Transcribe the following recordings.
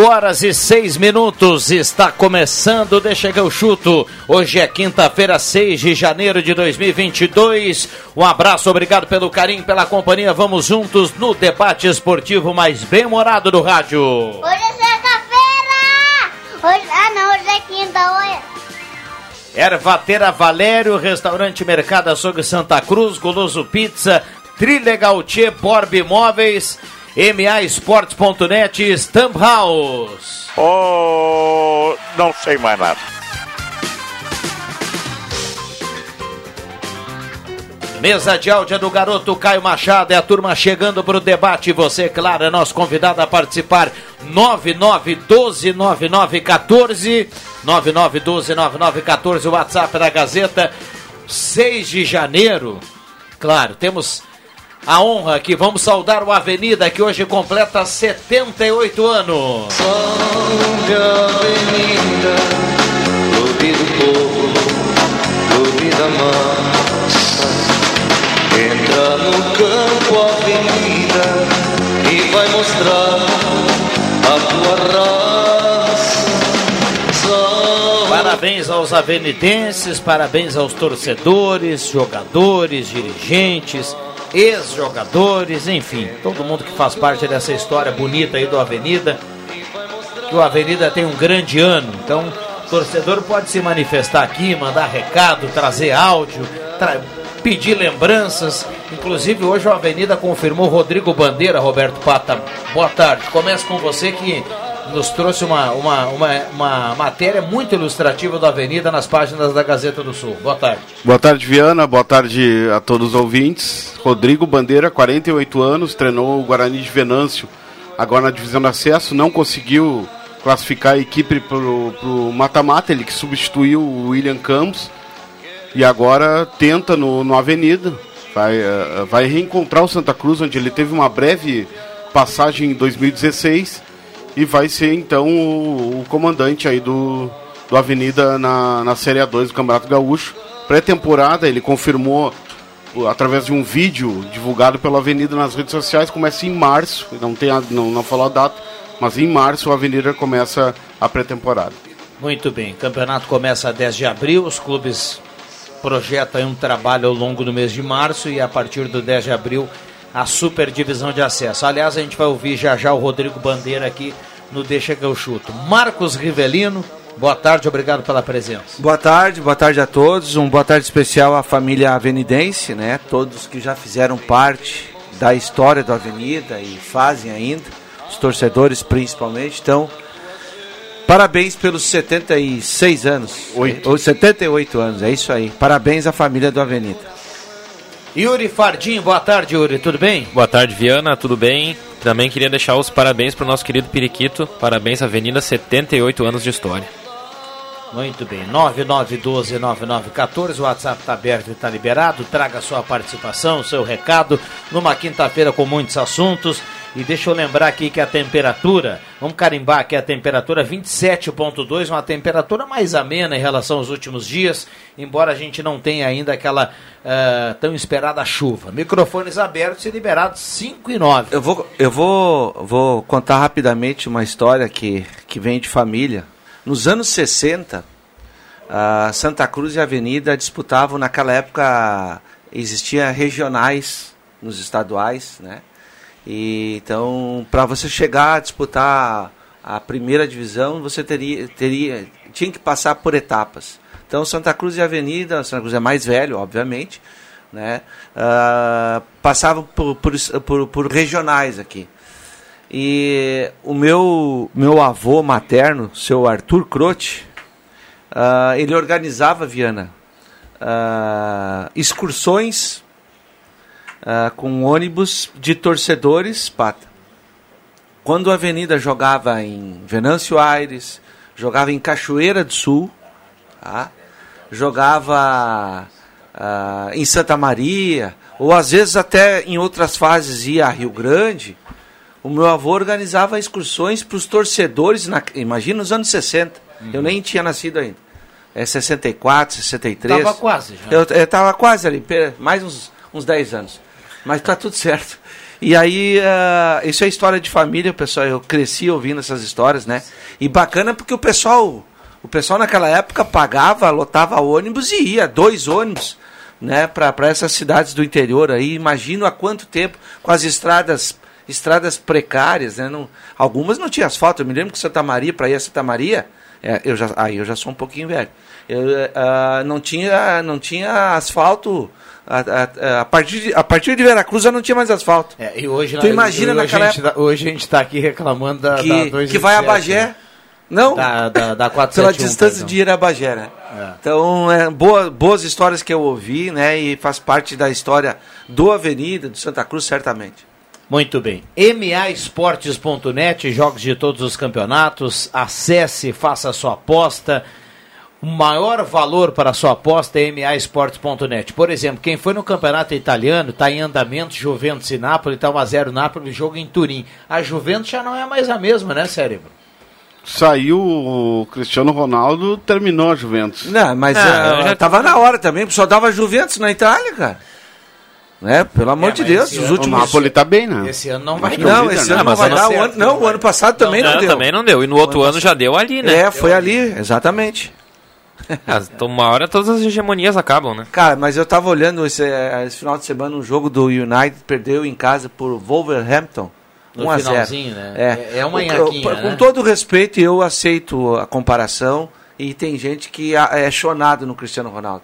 Cinco horas e seis minutos, está começando, deixa que eu chuto. Hoje é quinta-feira, 6 de janeiro de 2022. Um abraço, obrigado pelo carinho, pela companhia. Vamos juntos no debate esportivo mais bem-humorado do rádio. Hoje é sexta-feira! Hoje... Ah, não, hoje é quinta, hoje... Ervatera Valério, Restaurante Mercado Açougue Santa Cruz, Goloso Pizza, Trilegal Tchê, Borb Imóveis, MAEsportes.net, Stamp House. Oh, não sei mais nada. Mesa de áudio é do garoto Caio Machado, é a turma chegando para o debate. Você, claro, é nosso convidado a participar. 99129914, 99129914, o WhatsApp da Gazeta. 6 de janeiro, claro, temos a honra que vamos saudar o Avenida, que hoje completa 78 anos. Salve Avenida, clube do povo, clube da massa. Entra no campo Avenida e vai mostrar a tua raça. Parabéns aos avenidenses, parabéns aos torcedores, jogadores, dirigentes, ex-jogadores, enfim, todo mundo que faz parte dessa história bonita aí do Avenida. Que o Avenida tem um grande ano, então o torcedor pode se manifestar aqui, mandar recado, trazer áudio, tra- pedir lembranças. Inclusive hoje o Avenida confirmou Rodrigo Bandeira, Roberto Pata. Boa tarde. Começo com você que nos trouxe uma, uma, uma, uma matéria muito ilustrativa do Avenida nas páginas da Gazeta do Sul. Boa tarde. Boa tarde, Viana. Boa tarde a todos os ouvintes. Rodrigo Bandeira, 48 anos, treinou o Guarani de Venâncio, agora na divisão de acesso, não conseguiu classificar a equipe para o mata-mata, ele que substituiu o William Campos e agora tenta no, no Avenida. Vai, eh, vai reencontrar o Santa Cruz, onde ele teve uma breve passagem em 2016 e vai ser então o, o comandante aí do, do Avenida na, na Série A2 do Campeonato Gaúcho. Pré-temporada, ele confirmou o- através de um vídeo divulgado pela Avenida nas redes sociais, começa em março, não, tem a, não, não falou a data, mas em março a Avenida começa a pré-temporada. Muito bem, o campeonato começa a 10 de abril, os clubes projetam um trabalho ao longo do mês de março e a partir do 10 de abril a super divisão de acesso. Aliás, a gente vai ouvir já já o Rodrigo Bandeira aqui no Deixa que eu chuto. Marcos Rivelino, boa tarde, obrigado pela presença. Boa tarde, boa tarde a todos. Um boa tarde especial à família avenidense, né? Todos que já fizeram parte da história da Avenida e fazem ainda, os torcedores principalmente. Então, parabéns pelos 76 anos. Oito. Ou 78 anos, é isso aí. Parabéns à família do Avenida. Yuri Fardim, boa tarde, Yuri, tudo bem? Boa tarde, Viana, tudo bem? Também queria deixar os parabéns para o nosso querido Periquito. Parabéns, Avenida, 78 anos de história. Muito bem, 9912-9914, o WhatsApp está aberto e está liberado. Traga sua participação, seu recado, numa quinta-feira com muitos assuntos. E deixa eu lembrar aqui que a temperatura, vamos carimbar aqui a temperatura 27.2, uma temperatura mais amena em relação aos últimos dias, embora a gente não tenha ainda aquela ah, tão esperada chuva. Microfones abertos e liberados 5 e 9. Eu vou, eu vou, vou contar rapidamente uma história que, que vem de família. Nos anos 60, a Santa Cruz e a Avenida disputavam, naquela época existia regionais nos estaduais, né? E então, para você chegar a disputar a primeira divisão, você teria, teria tinha que passar por etapas. Então, Santa Cruz e Avenida, Santa Cruz é mais velho, obviamente, né? Uh, passavam por, por, por, por regionais aqui. E o meu, meu avô materno, seu Arthur Croce, uh, ele organizava, Viana, uh, excursões uh, com ônibus de torcedores, pata. Quando a Avenida jogava em Venâncio Aires, jogava em Cachoeira do Sul, tá? jogava em Santa Maria, ou às vezes até em outras fases ia a Rio Grande, o meu avô organizava excursões para os torcedores, na, imagina nos anos 60. Uhum. Eu nem tinha nascido ainda. É 64, 63. Estava quase já. Eu estava quase ali, mais uns, uns 10 anos. Mas tá tudo certo. E aí, uh, isso é história de família, pessoal. Eu cresci ouvindo essas histórias, né? E bacana porque o pessoal, o pessoal naquela época pagava, lotava ônibus e ia, dois ônibus, né? Para essas cidades do interior aí. Imagino há quanto tempo, com as estradas estradas precárias, né? Não, algumas não tinha asfalto. Eu me lembro que Santa Maria, para ir a Santa Maria, é, eu já, aí eu já sou um pouquinho velho. Eu, uh, não, tinha, não tinha asfalto. A, a, a, partir de, a partir de Veracruz já não tinha mais asfalto. É, e hoje, tu imagina hoje naquela a gente, época... Hoje a gente está aqui reclamando da, que, da que vai a Bagé. Né? Não, da, da, da 471, pela distância de ir a Bagé, né? É. Então, é, boa, boas histórias que eu ouvi, né? E faz parte da história do Avenida, do Santa Cruz, certamente. Muito bem. MAEsportes.net, jogos de todos os campeonatos. Acesse, faça a sua aposta. O maior valor para a sua aposta é MAEsportes.net. Por exemplo, quem foi no campeonato italiano, está em andamento, Juventus e Nápoles, está 1x0 Nápoles, jogo em Turim. A Juventus já não é mais a mesma, né, cérebro? Saiu o Cristiano Ronaldo, terminou a Juventus. Não, mas ah, uh, já estava na hora também, só dava Juventus na Itália, cara. Né? Pelo amor é, de Deus, os últimos. O Napoli tá bem, né? Esse ano não vai Não, não esse ano não vai dar. O ano, não, o ano passado também não, não, deu. Também não deu. E no outro ano, ano já deu ali, né? É, foi ali, exatamente. então, uma hora todas as hegemonias acabam, né? Cara, mas eu tava olhando esse, esse final de semana um jogo do United, perdeu em casa por Wolverhampton. No 1 a 0. né? É, é uma enhaquinha, né? Com todo respeito, eu aceito a comparação e tem gente que é chonado no Cristiano Ronaldo.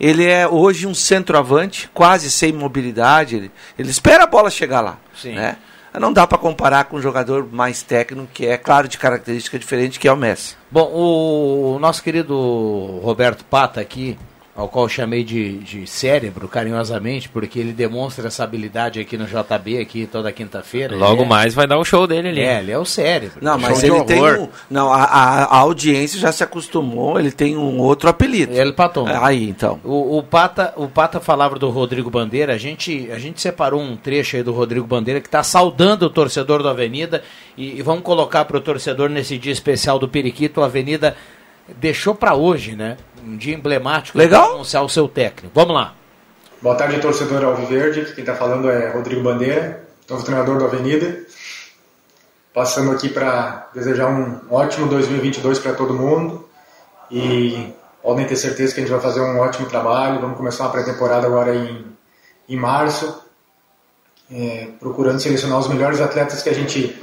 Ele é hoje um centroavante, quase sem mobilidade. Ele, ele espera a bola chegar lá. Sim. Né? Não dá para comparar com um jogador mais técnico, que é, claro, de característica diferente, que é o Messi. Bom, o nosso querido Roberto Pata aqui, ao qual chamei de, de cérebro, carinhosamente, porque ele demonstra essa habilidade aqui no JB, aqui toda quinta-feira. Logo é, mais vai dar o show dele ali. É, ele é o cérebro. Não, mas ele tem um, Não, a, a, a, audiência já se acostumou, ele tem um outro apelido. Ele Patom. Aí, então. O, o, Pata, o Pata falava do Rodrigo Bandeira, a gente, a gente separou um trecho aí do Rodrigo Bandeira que está saudando o torcedor do Avenida e, e vamos colocar para o torcedor nesse dia especial do Periquito, a Avenida deixou para hoje, né? Um dia emblemático Legal. anunciar o seu técnico. Vamos lá. Boa tarde, torcedor Alviverde. Quem está falando é Rodrigo Bandeira, novo treinador do Avenida. Passando aqui para desejar um ótimo 2022 para todo mundo. E podem ter certeza que a gente vai fazer um ótimo trabalho. Vamos começar uma pré-temporada agora em, em março, é, procurando selecionar os melhores atletas que a gente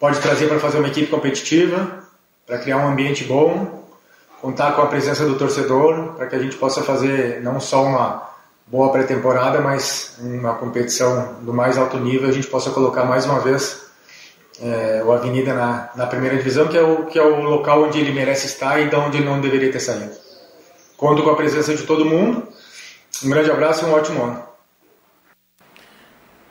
pode trazer para fazer uma equipe competitiva, para criar um ambiente bom contar com a presença do torcedor para que a gente possa fazer não só uma boa pré-temporada, mas uma competição do mais alto nível, a gente possa colocar mais uma vez é, o Avenida na, na primeira divisão, que é, o, que é o local onde ele merece estar e de onde ele não deveria ter saído. Conto com a presença de todo mundo. Um grande abraço e um ótimo ano.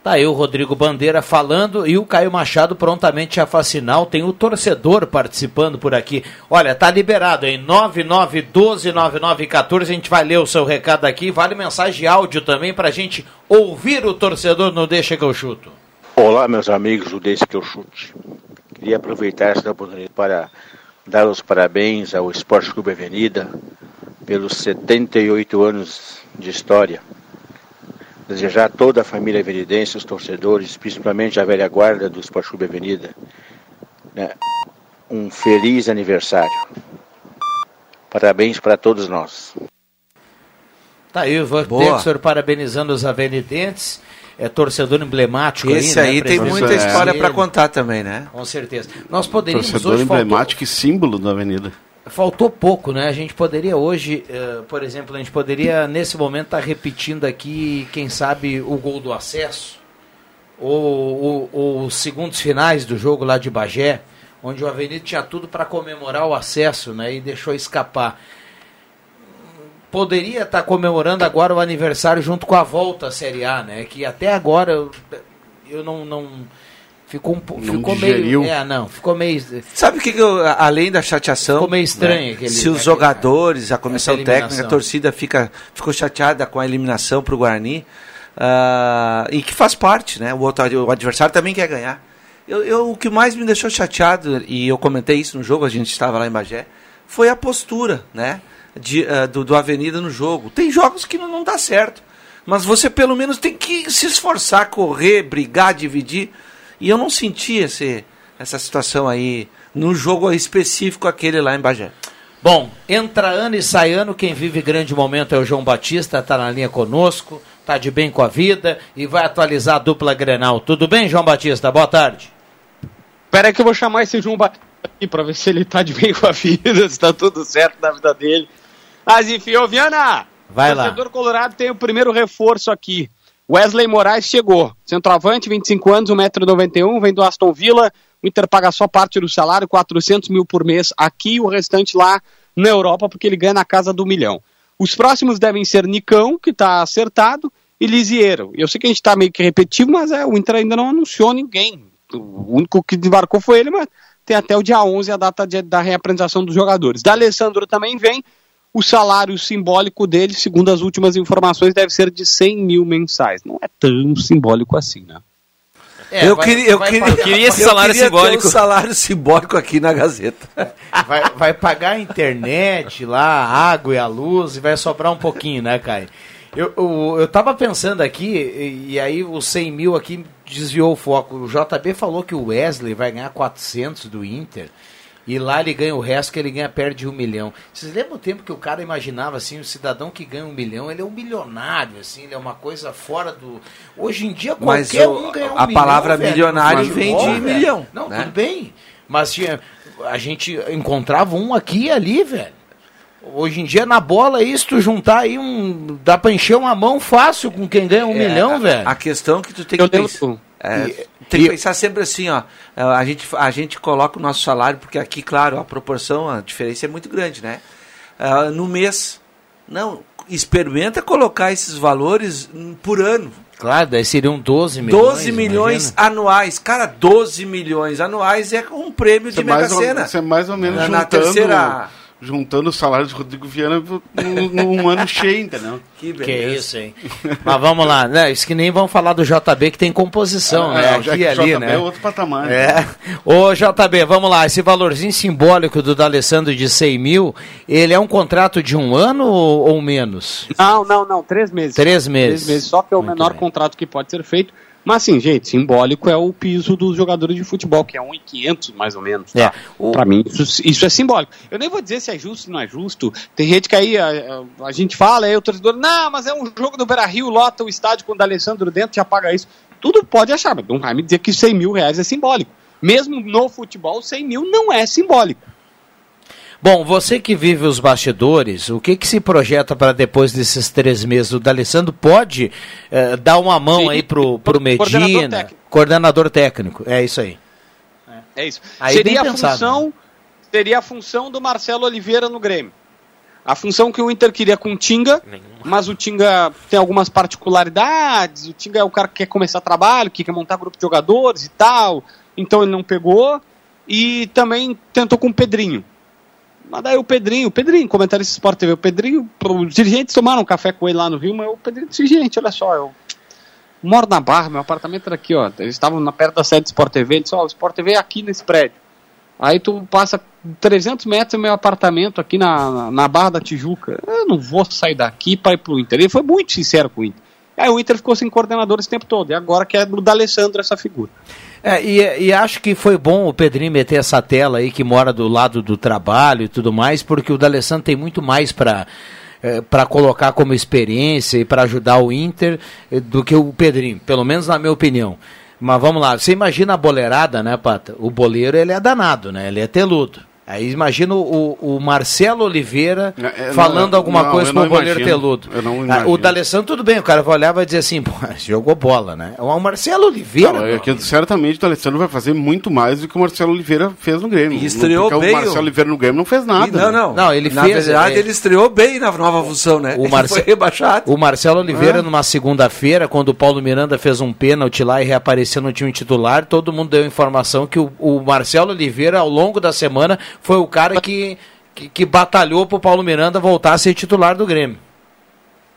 Tá o Rodrigo Bandeira falando e o Caio Machado prontamente a facinal. Tem o torcedor participando por aqui. Olha, tá liberado em 99129914. A gente vai ler o seu recado aqui. Vale mensagem de áudio também pra gente ouvir o torcedor no Deixa que eu chuto. Olá, meus amigos do Deixa que eu chute. Queria aproveitar essa oportunidade para dar os parabéns ao Esporte Clube Avenida pelos 78 anos de história desejar a toda a família avenidense, os torcedores, principalmente a velha guarda do Esporte Clube Avenida, né, um feliz aniversário. Parabéns para todos nós. Tá aí o Ivan Texor parabenizando os avenidenses. é torcedor emblemático Esse aí, aí né, tem presidente? muita É. história para Ele- contar também, né? Com certeza. Nós poderíamos Torcedor hoje faltou- emblemático e símbolo da Avenida. Faltou pouco, né? A gente poderia hoje, eh, por exemplo, a gente poderia nesse momento estar repetindo aqui, quem sabe, o gol do acesso, ou, os segundos finais do jogo lá de Bagé, onde o Avenida tinha tudo para comemorar o acesso, né? E deixou escapar. Poderia estar comemorando agora o aniversário junto com a volta à Série A, né? Que até agora eu, eu não, não ficou um po- Não ficou digeriu. meio, é, não, ficou meio Sabe o que, que eu, além da chateação, Ficou meio estranho né, aquele- se os jogadores, a comissão técnica, a torcida fica, ficou chateada com a eliminação para o Guarani, ah, e que faz parte, né? O, outro, o adversário também quer ganhar. Eu, eu- o que mais me deixou chateado, e eu comentei isso no jogo, a gente estava lá em Bagé, foi a postura, né? de, ah, do, do Avenida no jogo. Tem jogos que não, não dá certo. Mas você pelo menos tem que se esforçar, correr, brigar, dividir. E eu não senti esse, essa situação aí no jogo específico aquele lá em Bagé. Bom, entra ano e sai ano, quem vive grande momento é o João Batista, tá na linha conosco, tá de bem com a vida e vai atualizar a dupla Grenal. Tudo bem, João Batista? Boa tarde. Pera aí que eu vou chamar esse João Batista aqui pra ver se ele tá de bem com a vida, se tá tudo certo na vida dele. Mas enfim, ô Viana, Vai o lá. torcedor colorado tem o primeiro reforço aqui. Wesley Moraes chegou. Centroavante, 25 anos, 1,91m, vem do Aston Villa. O Inter paga só parte do salário, 400 mil por mês aqui e o restante lá na Europa, porque ele ganha na casa do milhão. Os próximos devem ser Nicão, que está acertado, e Lisieiro. Eu sei que a gente está meio que repetitivo, mas é, o Inter ainda não anunciou ninguém. O único que desembarcou foi ele, mas tem até o dia 11 a data de- da reapresentação dos jogadores. Da Alessandro também vem. O salário simbólico dele, segundo as últimas informações, deve ser de 100 mil mensais. Não é tão simbólico assim, né? É, eu, vai- queria, eu, queria, pagar- queria esse eu salário queria simbólico. Ter um salário simbólico aqui na Gazeta. Vai, vai pagar a internet lá, a água e a luz e vai sobrar um pouquinho, né, Caio? Eu, eu, eu tava pensando aqui, e, e aí os 100 mil aqui desviou o foco. O JB falou que o Wesley vai ganhar 400 do Inter. E lá ele ganha o resto que ele ganha perto de um milhão. Vocês lembram o tempo que o cara imaginava assim, o cidadão que ganha um milhão, ele é um milionário, assim, ele é uma coisa fora do. Hoje em dia Mas qualquer o- um ganha um a milhão, palavra velho, milionário vem de velho. milhão, Não, né? tudo bem. Mas tinha, a gente encontrava um aqui e ali, velho. Hoje em dia, na bola, isso, tu juntar aí um. Dá pra encher uma mão fácil com quem ganha um É, milhão, a- velho. A questão que tu tem Eu que pensar. é, tem que pensar sempre assim, ó. é, A gente, a gente coloca o nosso salário, porque aqui, claro, a proporção, a diferença é muito grande, né? Ah, no mês. Não, experimenta colocar esses valores hum, por ano. Claro, daí seriam 12 milhões. 12 milhões imagina. anuais. Cara, 12 milhões anuais é um prêmio Isso de é, Mega mais ou, Sena. isso é mais ou menos Na- na juntando, terceira- juntando o salário de Rodrigo Viana num, ano cheio, entendeu? Que Que isso, hein? Mas vamos lá, né? Isso que nem vamos falar do JB que tem composição, né? É, já Aqui e o ali, JB né? é outro patamar. É. Ô, JB, vamos lá. Esse valorzinho simbólico do D'Alessandro de 100 mil, ele é um contrato de um ano ou, ou menos? Não, não, não, três meses. Três meses. Três meses, só que é o Muito menor bem. contrato que pode ser feito. Mas assim, gente, simbólico é o piso dos jogadores de futebol, que é 1,500 mais ou menos. É. Tá? Pra mim, isso, isso é simbólico. Eu nem vou dizer se é justo ou não é justo. Tem gente que aí a, a- a gente fala, aí o torcedor, não, mas é um jogo do Beira Rio, lota o estádio com o D'Alessandro dentro, já paga isso. Tudo pode achar, mas não vai me dizer que 100 mil reais é simbólico. Mesmo no futebol, 100 mil não é simbólico. Bom, você que vive os bastidores, o que que se projeta para depois desses três meses? O D'Alessandro pode eh, dar uma mão Sim. aí pro, pro Coordenador Medina, técnico. coordenador técnico, é isso aí. É isso. Aí seria a pensado, função, seria a função do Marcelo Oliveira no Grêmio. A função que o Inter queria com o Tinga, mas o Tinga tem algumas particularidades. O Tinga é o cara que quer começar trabalho, que quer montar grupo de jogadores e tal. Então ele não pegou. E também tentou com o Pedrinho. Mas daí o Pedrinho, o Pedrinho, comentarista Sport TV, o Pedrinho, os dirigentes tomaram um café com ele lá no Rio, mas o Pedrinho disse, gente, olha só, eu moro na Barra, meu apartamento era aqui, ó. Eles estavam na perto da sede do Sport TV, ele disse, ó, o Sport TV é aqui nesse prédio. Aí tu passa 300 metros do meu apartamento aqui na, na, na Barra da Tijuca. Eu não vou sair daqui para ir pro Inter. Ele foi muito sincero com o Inter. Aí o Inter ficou sem coordenador esse tempo todo. E agora quer do D'Alessandro essa figura. É, e, e acho que foi bom o Pedrinho meter essa tela aí que mora do lado do trabalho e tudo mais, porque o D'Alessandro tem muito mais para para colocar como experiência e para ajudar o Inter eh, do que o Pedrinho, pelo menos na minha opinião. Mas vamos lá, você imagina a boleirada, né, Pata? O boleiro ele é danado, né? Ele é teludo. Aí imagina o, o Marcelo Oliveira É, é, falando não, alguma não, coisa com o não goleiro teludo. Eu não Ah, imagino. o D'Alessandro, tudo bem, o cara vai olhar e vai dizer assim, pô, jogou bola, né? O Marcelo Oliveira. Não, é que certamente o Alessandro vai fazer muito mais do que o Marcelo Oliveira fez no Grêmio. E estreou Porque bem o Marcelo Oliveira no Grêmio não fez nada. E não, né? não. Não, ele Na fez, verdade, é- ele estreou bem na nova função, né? O Ele Marce- foi rebaixado. O Marcelo Oliveira, É. numa segunda-feira, quando o Paulo Miranda fez um pênalti lá e reapareceu no time titular, todo mundo deu informação que o, o Marcelo Oliveira, ao longo da semana, foi o cara que, que, que batalhou pro Paulo Miranda voltar a ser titular do Grêmio.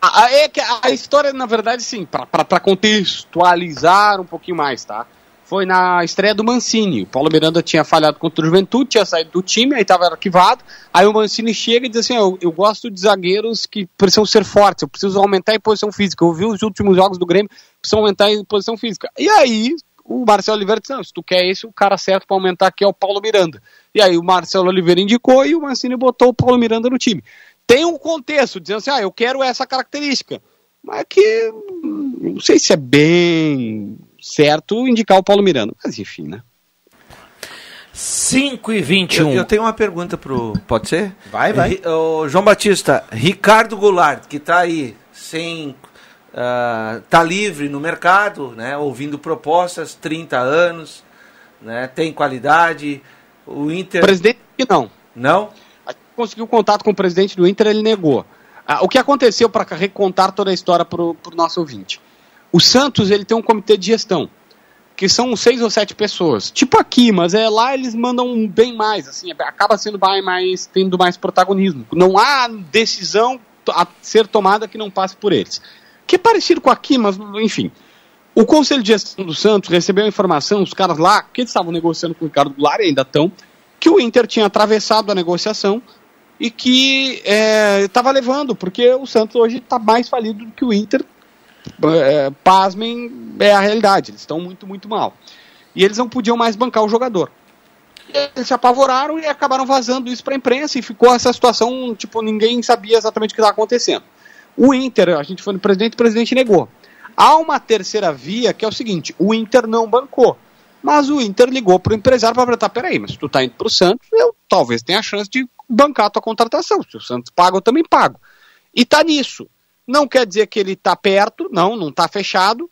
A, a- é história, na verdade, sim, pra contextualizar um pouquinho mais, tá? Foi na estreia do Mancini. O Paulo Miranda tinha falhado contra o Juventude, tinha saído do time, aí estava arquivado. Aí o Mancini chega e diz assim: eu, eu gosto de zagueiros que precisam ser fortes, eu preciso aumentar em posição física. Eu vi os últimos jogos do Grêmio, precisam aumentar em posição física. E aí o Marcelo Oliveira disse: não, se tu quer esse, o cara certo para aumentar aqui é o Paulo Miranda. E aí o Marcelo Oliveira indicou e o Mancini botou o Paulo Miranda no time. Tem um contexto, dizendo assim: ah, eu quero essa característica. Mas que não sei se é bem certo indicar o Paulo Miranda. Mas enfim, né? 5 e 21. Eu, eu tenho uma pergunta pro. Pode ser? Vai, vai. Ri- ô, João Batista, Ricardo Goulart, que está aí sem. ah, tá livre no mercado, né? Ouvindo propostas, 30 anos, né? Tem qualidade. O Inter. Presidente que não. Não? A gente conseguiu contato com o presidente do Inter, ele negou. Ah, o que aconteceu para recontar toda a história para o nosso ouvinte? O Santos ele tem um comitê de gestão, que são seis ou sete pessoas. Tipo aqui, mas é lá eles mandam bem mais, assim, acaba sendo mais, mais tendo mais protagonismo. Não há decisão a ser tomada que não passe por eles. Que é parecido com aqui, mas enfim. O Conselho de Gestão do Santos recebeu a informação, os caras lá, que eles estavam negociando com o Ricardo Goulart, ainda estão, que o Inter tinha atravessado a negociação e que estava levando, porque o Santos hoje está mais falido do que o Inter. É, pasmem, é a realidade. Eles estão muito, muito mal. E eles não podiam mais bancar o jogador. Eles se apavoraram e acabaram vazando isso para a imprensa e ficou essa situação, tipo, ninguém sabia exatamente o que estava acontecendo. O Inter, a gente foi no presidente, o presidente negou. Há uma terceira via que é o seguinte: o Inter não bancou. Mas o Inter ligou para o empresário para perguntar: peraí, mas se tu tá indo para o Santos, eu talvez tenha a chance de bancar a tua contratação. Se o Santos paga, eu também pago. E tá nisso. Não quer dizer que ele tá perto, não, não tá fechado,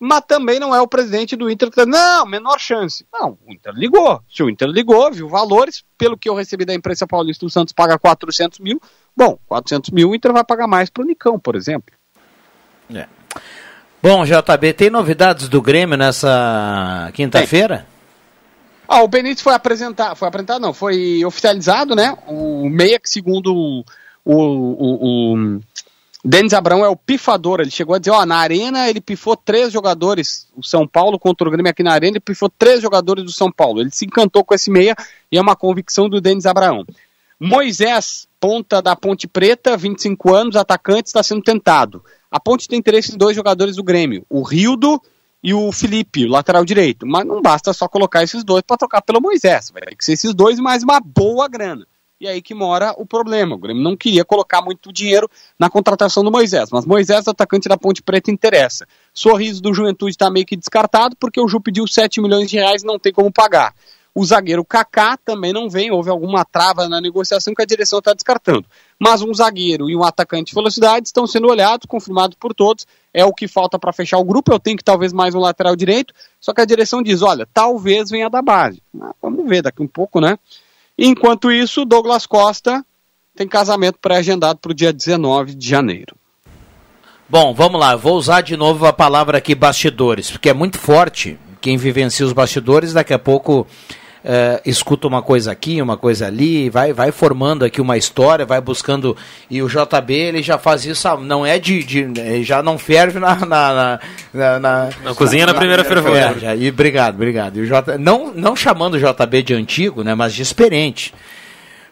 mas também não é o presidente do Inter que tá, não, menor chance. Não, o Inter ligou. Se o Inter ligou, viu valores, pelo que eu recebi da imprensa paulista, o Santos paga 400 mil. Bom, 400 mil, o Inter vai pagar mais para o Nicão, por exemplo. É. Bom, JB, tem novidades do Grêmio nessa quinta-feira? Ah, o Benítez foi apresentar, foi apresentado, não, foi oficializado, né? O meia que segundo o, o, o, o Denis Abrão é o pifador. Ele chegou a dizer, ó, na arena ele pifou três jogadores. O São Paulo contra o Grêmio aqui na arena, ele pifou três jogadores do São Paulo. Ele se encantou com esse meia e é uma convicção do Denis Abraão. Moisés, ponta da Ponte Preta, 25 anos, atacante, está sendo tentado. A Ponte tem interesse em dois jogadores do Grêmio, o Rildo e o Felipe, o lateral direito. Mas não basta só colocar esses dois para trocar pelo Moisés. Vai ter que ser esses dois mais uma boa grana. E aí que mora o problema. O Grêmio não queria colocar muito dinheiro na contratação do Moisés, mas Moisés, atacante da Ponte Preta, interessa. Sorriso do Juventude está meio que descartado, porque o Ju pediu 7 milhões de reais e não tem como pagar. O zagueiro Kaká também não vem, houve alguma trava na negociação que a direção está descartando. Mas um zagueiro e um atacante de velocidade estão sendo olhados, confirmados por todos. É o que falta para fechar o grupo. Eu tenho que talvez mais um lateral direito. Só que a direção diz: olha, talvez venha da base. Ah, vamos ver daqui um pouco, né? Enquanto isso, Douglas Costa tem casamento pré-agendado para o dia 19 de janeiro. Bom, vamos lá, vou usar de novo a palavra aqui bastidores, porque é muito forte. Quem vivencia os bastidores, daqui a pouco eh, escuta uma coisa aqui, uma coisa ali, vai, vai formando aqui uma história, vai buscando. E o JB ele já faz isso, ah, não é de. de ele já não ferve na. Na, na, na, na- Na cozinha na primeira fervura. É, e obrigado, obrigado. E o J, não, não chamando o JB de antigo, né, mas de experiente.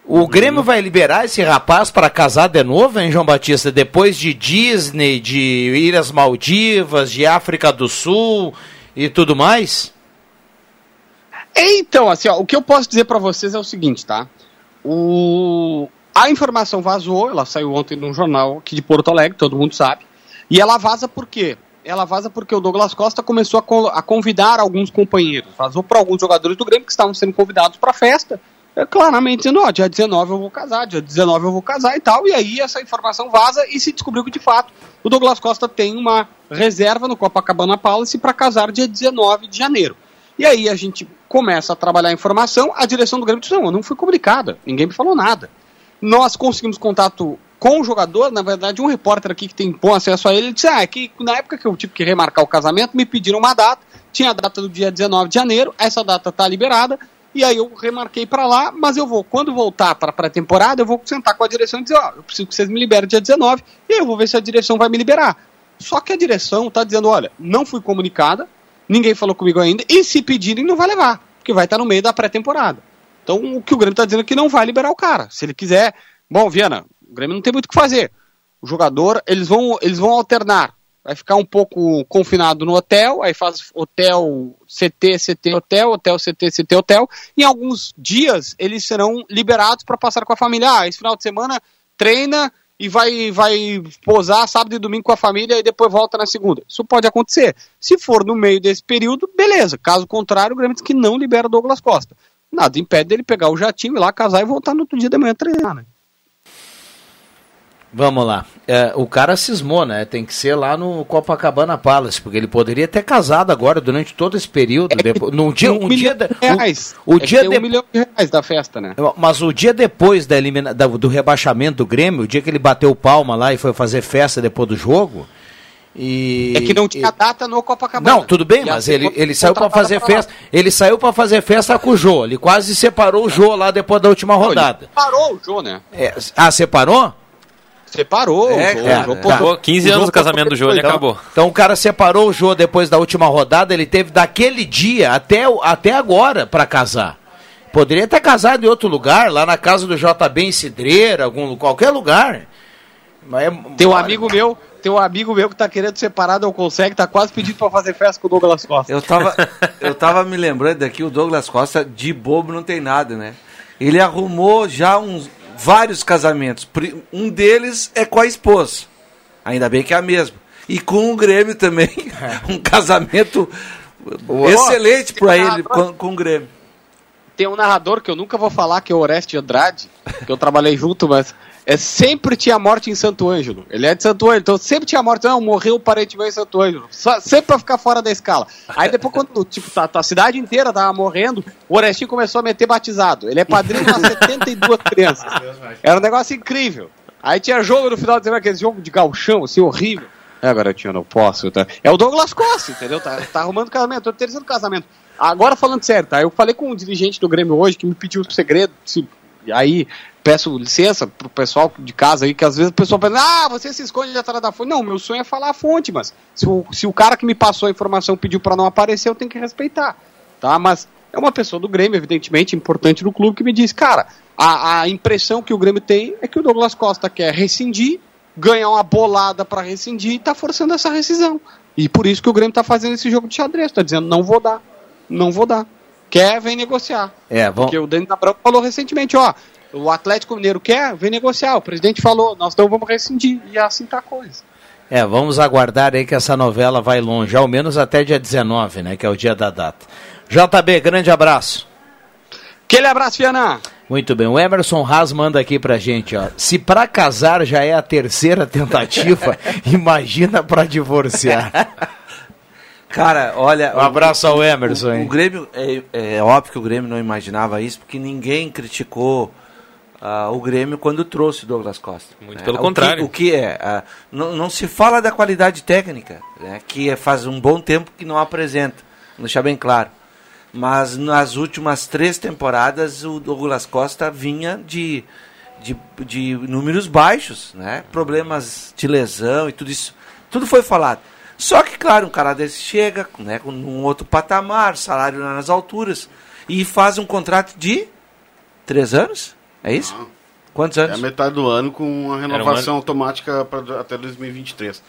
O Grêmio vai liberar esse rapaz para casar de novo, hein, João Batista? Depois de Disney, de Ilhas Maldivas, de África do Sul e tudo mais? Então, assim, ó, o que eu posso dizer para vocês é o seguinte, tá? O... A informação vazou, ela saiu ontem num jornal aqui de Porto Alegre, todo mundo sabe. E ela vaza por quê? Ela vaza porque o Douglas Costa começou a, a convidar alguns companheiros. Vazou para alguns jogadores do Grêmio que estavam sendo convidados para festa. É, claramente dizendo, ó, dia 19 eu vou casar, dia 19 eu vou casar e tal. E aí essa informação vaza e se descobriu que de fato o Douglas Costa tem uma reserva no Copacabana Palace para casar dia 19 de janeiro. E aí a gente começa a trabalhar a informação, a direção do Grêmio disse, não, eu não fui comunicada, ninguém me falou nada. Nós conseguimos contato com o jogador, na verdade um repórter aqui que tem bom acesso a ele, disse, ah, é que na época que eu tive que remarcar o casamento, me pediram uma data, tinha a data do dia 19 de janeiro, essa data tá liberada, e aí eu remarquei para lá, mas eu vou, quando voltar para a pré-temporada, eu vou sentar com a direção e dizer, ó, eu preciso que vocês me liberem dia 19, e aí eu vou ver se a direção vai me liberar. Só que a direção está dizendo, olha, não fui comunicada, ninguém falou comigo ainda, e se pedirem, não vai levar, porque vai estar no meio da pré-temporada. Então, o que o Grêmio está dizendo é que não vai liberar o cara. Se ele quiser. Bom, Viana, o Grêmio não tem muito o que fazer. O jogador, eles vão, eles vão alternar. Vai ficar um pouco confinado no hotel, aí faz hotel, CT, CT, hotel, hotel, CT, CT, hotel. Em alguns dias, eles serão liberados para passar com a família. Ah, esse final de semana treina e vai, vai posar sábado e domingo com a família e depois volta na segunda. Isso pode acontecer. Se for no meio desse período, beleza. Caso contrário, o Grêmio diz que não libera Douglas Costa. Nada impede dele pegar o jatinho, ir lá casar e voltar no outro dia de manhã treinar, né? Vamos lá. É, o cara cismou, né? Tem que ser lá no Copacabana Palace, porque ele poderia ter casado agora durante todo esse período. depois, num dia, um, dia, milhão de- reais. o, o É dia de- um milhão de reais da festa, né? Mas o dia depois da elimina... da- do rebaixamento do Grêmio, o dia que ele bateu palma lá e foi fazer festa depois do jogo. E... É que não tinha data no Copacabana. Não, tudo bem, E mas ele, segunda ele saiu para fazer pra festa. Ele saiu para fazer festa com o Jô. Ele quase separou o Jô lá depois da última rodada. Parou o Jô, né? É, ah, separou? Separou. É, o Jô, cara, o Jô tá. postou- Pô, 15 o anos Jô do casamento do Jô, ele postou- acabou. Então o cara separou o Jô depois da última rodada. Ele teve daquele dia até, o- até agora para casar. Poderia ter casado em outro lugar, lá na casa do JB em Cidreira, algum, qualquer lugar. Mas é- Tem um amigo meu, tem um amigo meu que tá querendo separar, não consegue, tá quase pedindo pra fazer festa com o Douglas Costa. Eu tava, eu tava me lembrando aqui, o Douglas Costa, de bobo não tem nada, né? Ele arrumou já uns vários casamentos. Um deles é com a esposa. Ainda bem que é a mesma. E com o Grêmio também. um casamento excelente pra ele com, com o Grêmio. Tem um narrador que eu nunca vou falar, que é o Oreste Andrade, que eu trabalhei junto, mas é sempre tinha morte em Santo Ângelo. Ele é de Santo Ângelo, então sempre tinha morte. Não, morreu o parente meu em Santo Ângelo. Só- sempre pra ficar fora da escala. Aí depois, quando tipo, tá, tá a cidade inteira tava morrendo, o Orestinho começou a meter batizado. Ele é padrinho de umas 72 crianças. Era um negócio incrível. Aí tinha jogo no final de semana, aquele jogo de galchão, assim, horrível. É, garotinho, não posso. tá? É o Douglas Costa, entendeu? Tá, tá arrumando casamento, tô terceiro casamento. Agora falando sério, tá? Eu falei com um dirigente do Grêmio hoje que me pediu o segredo. Se, e aí peço licença pro pessoal de casa aí, que às vezes o pessoal pensa, ah, você se esconde atrás da fonte. Não, meu sonho é falar a fonte, mas se o, se o cara que me passou a informação pediu pra não aparecer, eu tenho que respeitar. Tá? Mas é uma pessoa do Grêmio, evidentemente, importante no clube, que me diz, cara, a, a impressão que o Grêmio tem é que o Douglas Costa quer rescindir, ganhar uma bolada pra rescindir e tá forçando essa rescisão. E por isso que o Grêmio tá fazendo esse jogo de xadrez, tá dizendo, não vou dar, não vou dar. Quer, vem negociar. É, vamos. Porque o Dani Abrão falou recentemente, ó, o Atlético Mineiro quer, vem negociar. O presidente falou, nós não vamos rescindir. E assim tá a coisa. É, vamos aguardar aí que essa novela vai longe, ao menos até dia 19, né, que é o dia da data. JB, grande abraço. Aquele abraço, Fiana. Muito bem, o Emerson Haas manda aqui pra gente, ó. Se pra casar já é a terceira tentativa, imagina pra divorciar. Cara, olha. Um abraço ao Emerson, o, o, hein? o Grêmio, é, é óbvio que o Grêmio não imaginava isso, porque ninguém criticou ah, o Grêmio quando trouxe o Douglas Costa. Muito né? pelo O que- contrário. O que, é? ah, não, não se fala da qualidade técnica, né, que é- faz um bom tempo que não apresenta, vou deixar bem claro. Mas nas últimas três temporadas o Douglas Costa vinha de, de, de números baixos, né? Problemas de lesão e tudo isso. Tudo foi falado. Só que, claro, um cara desse chega né, com um outro patamar, salário nas alturas, e faz um contrato de três anos? É isso? Quantos É anos? a metade do ano com uma um renovação automática pra, até 2023.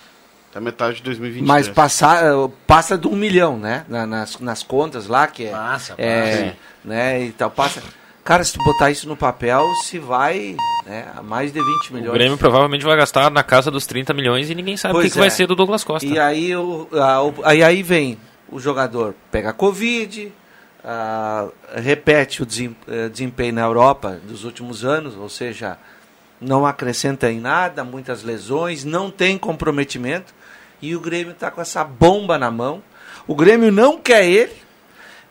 Até a metade de 2023. Mas passar, eh, passa de um milhão, né? Na- nas, nas contas lá, que é. Passa, é, passa. né? E tal, passa. Cara, se tu botar isso no papel, se vai né, a mais de 20 milhões. O Grêmio provavelmente vai gastar na casa dos 30 milhões e ninguém sabe o que, Pois que vai é. ser do Douglas Costa. E aí, o, a- o- aí, aí vem o jogador pega Covid, ah, repete o eh, desempenho na Europa dos últimos anos, ou seja, não acrescenta em nada, muitas lesões, não tem comprometimento, e o Grêmio está com essa bomba na mão. O Grêmio não quer ele,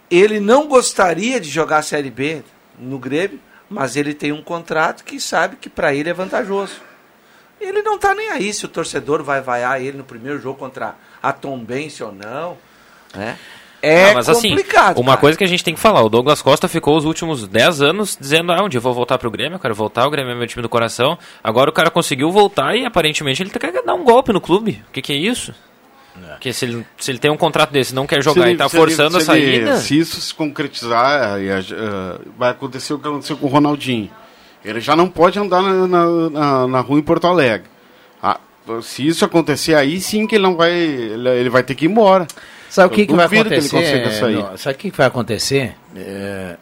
ele não gostaria de jogar a Série B no Grêmio, mas ele tem um contrato que sabe que para ele é vantajoso. Ele não tá nem aí se o torcedor vai vaiar ele no primeiro jogo contra a Tombense ou não. Né? É Não, mas assim, complicado. uma cara. coisa que a gente tem que falar, o Douglas Costa ficou os últimos 10 anos dizendo, ah, um dia eu vou voltar pro Grêmio, eu quero voltar, o Grêmio é meu time do coração. Agora o cara conseguiu voltar e aparentemente ele quer dar um golpe no clube. O que, que é isso? Porque se ele, se ele tem um contrato desse não quer jogar ele- e tá ele- forçando se a ele- saída... se isso se concretizar, ah, vai acontecer o que aconteceu com o Ronaldinho. Ele já não pode andar na, na, na- na rua em Porto Alegre. Ah, se isso acontecer, aí sim que ele não vai. Ele, ele vai ter que ir embora. Sabe o que, que vai duvido que ele acontecer? sair. Não, sabe o que, que vai acontecer? É,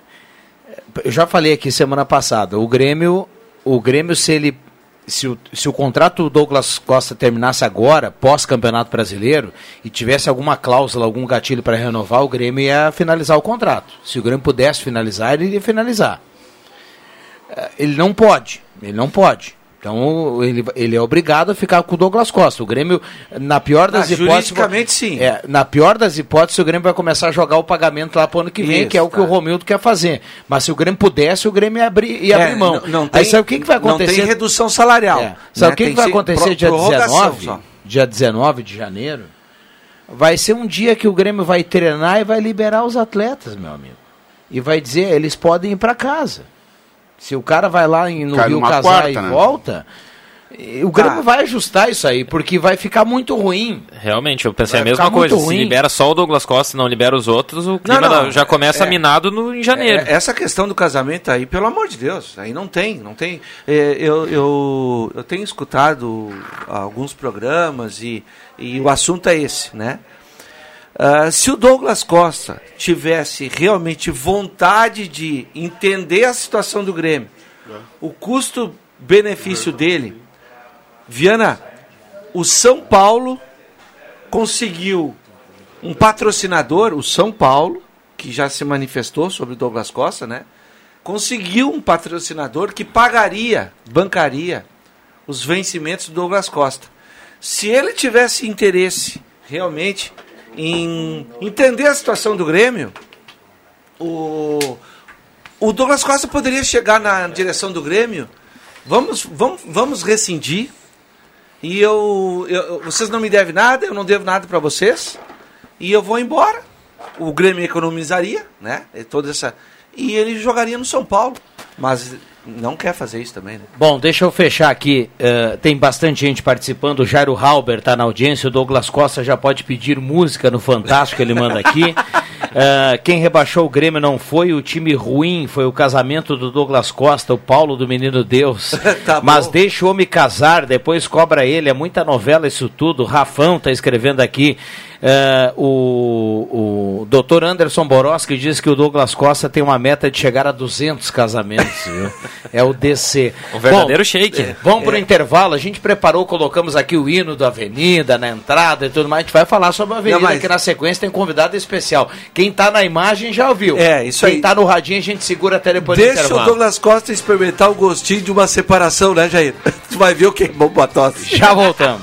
eu já falei aqui semana passada. O Grêmio, o Grêmio se ele se o, se o contrato do Douglas Costa terminasse agora, pós Campeonato Brasileiro, e tivesse alguma cláusula, algum gatilho para renovar, o Grêmio ia finalizar o contrato. Se o Grêmio pudesse finalizar, ele iria finalizar. Eh, Ele não pode, ele não pode. Então ele, ele é obrigado a ficar com o Douglas Costa. O Grêmio, na pior das Ah, hipóteses. juridicamente, sim. É, na pior das hipóteses, o Grêmio vai começar a jogar o pagamento lá pro ano que vem, Isso, que é o que tá. o Romildo quer fazer. Mas se o Grêmio pudesse, o Grêmio ia abrir, ia É, abrir mão. não- não Aí tem- sabe o que, que vai não acontecer? tem redução salarial, É. né? Sabe o que, que vai acontecer dia prorrogação 19? só. Dia 19 de janeiro? Vai ser um dia que o Grêmio vai treinar e vai liberar os atletas, meu amigo. E vai dizer, eles podem ir para casa. Se o cara vai lá no Cai Rio casar quarta, e né? volta, o Grêmio vai ajustar isso aí, porque vai ficar muito ruim. Realmente, eu pensei Vai a mesma coisa. Se ruim. libera só o Douglas Costa e não libera os outros, o clima não, da- já começa é- minado no, em janeiro. É, essa questão do casamento aí, pelo amor de Deus, aí não tem, não tem. É, eu, eu, eu tenho escutado alguns programas e, e o assunto é esse, né? Ah, se o Douglas Costa tivesse realmente vontade de entender a situação do Grêmio, o custo-benefício dele, Viana, o São Paulo conseguiu um patrocinador, o São Paulo, que já se manifestou sobre o Douglas Costa, né? Conseguiu um patrocinador que pagaria, bancaria os vencimentos do Douglas Costa. Se ele tivesse interesse realmente em entender a situação do Grêmio, o, o Douglas Costa poderia chegar na direção do Grêmio. Vamos, vamos, vamos rescindir. E eu, eu- vocês não me devem nada, eu não devo nada para vocês. E eu vou embora. O Grêmio economizaria, né? E toda essa e ele jogaria no São Paulo, mas não quer fazer isso também, né? Bom, deixa eu fechar aqui. eh, tem bastante gente participando. O Jairo Halber está na audiência. O Douglas Costa já pode pedir música no Fantástico, ele manda aqui. Eh, quem rebaixou o Grêmio não foi o time ruim, foi o casamento do Douglas Costa, o Paulo do Menino Deus. Tá Mas bom. deixa o homem casar, depois cobra ele. É muita novela isso tudo. Rafão está escrevendo aqui. Eh, o, o doutor Anderson Boroski diz que o Douglas Costa tem uma meta de chegar a 200 casamentos. viu? É o DC. Um verdadeiro Bom, shake. é, Vamos para o intervalo. A gente preparou, colocamos aqui o hino da Avenida, na entrada e tudo mais. A gente vai falar sobre a Avenida, Não, mas- que na sequência tem convidado especial. Quem tá na imagem já ouviu. É, isso Quem aí. tá no radinho a gente segura até depois do Deixa o intervalo. Douglas Costa experimentar o gostinho de uma separação, né, Jair? Tu vai ver o que é bom pra tosse. Já voltamos.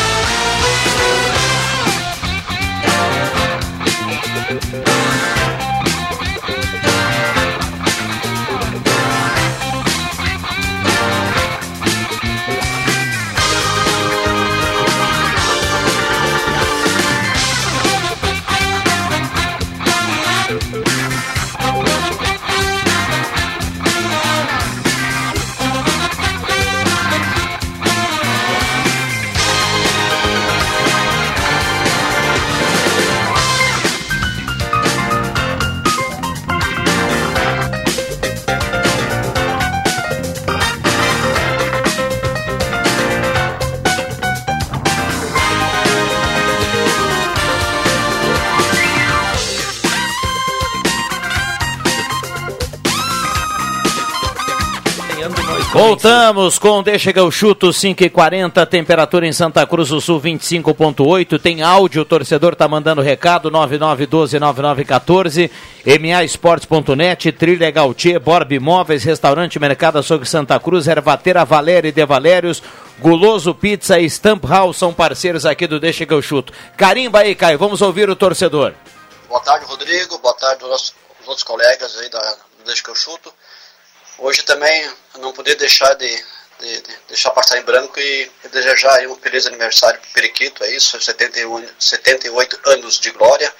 Voltamos com Deixa que eu chuto 5 e 40 temperatura em Santa Cruz do Sul 25.8. Tem áudio, o torcedor tá mandando recado 99129914. MAEsportes.net, Trilha Gautier, Borb Imóveis, Restaurante Mercado Açougue Santa Cruz, Ervatera Valéria De Valérios, Guloso Pizza e Stamp House são parceiros aqui do Deixa que eu chuto. Carimba aí, Caio, vamos ouvir o torcedor. Boa tarde, Rodrigo. Boa tarde aos outros colegas aí da, Deixa que eu chuto. Hoje também não poder deixar de, de, de deixar passar em branco e, e desejar um feliz aniversário para o Periquito, é isso, 71, 78 anos de glória.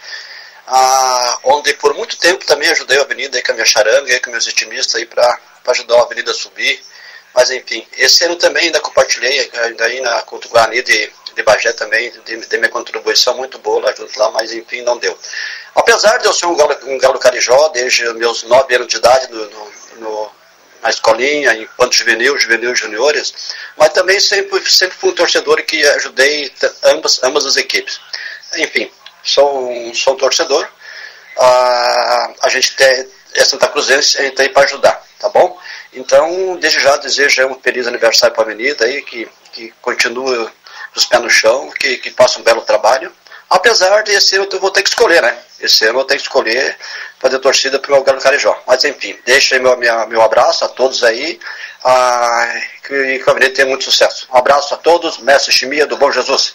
Ah, onde por muito tempo também ajudei a Avenida aí com a minha charanga, aí com meus estimistas aí para ajudar a Avenida a subir. Mas enfim, esse ano também ainda compartilhei ainda aí na Culto Guarani de, de Bagé também, de, de minha contribuição muito boa lá junto lá, mas enfim, não deu. Apesar de eu ser um galo, um galo carijó desde meus nove anos de idade no, no, no, na escolinha, enquanto juvenil, juvenil juniores, mas também sempre, sempre fui um torcedor que ajudei ambas, ambas as equipes. Enfim, sou um, sou um torcedor, ah, a gente tem, é Santa Cruzense, a gente tem para ajudar, tá bom? Então, desde já desejo um feliz aniversário para a Avenida aí, que, que continue os pés no chão, que, que faça um belo trabalho. Apesar de esse ano eu vou ter que escolher, né? Esse ano eu tenho que escolher fazer torcida para o Galo Carijó. Mas enfim, deixa aí meu, minha, meu abraço a todos aí. Ah, que, que a Avenida tenha muito sucesso. Um abraço a todos, mestre Chimia do Bom Jesus.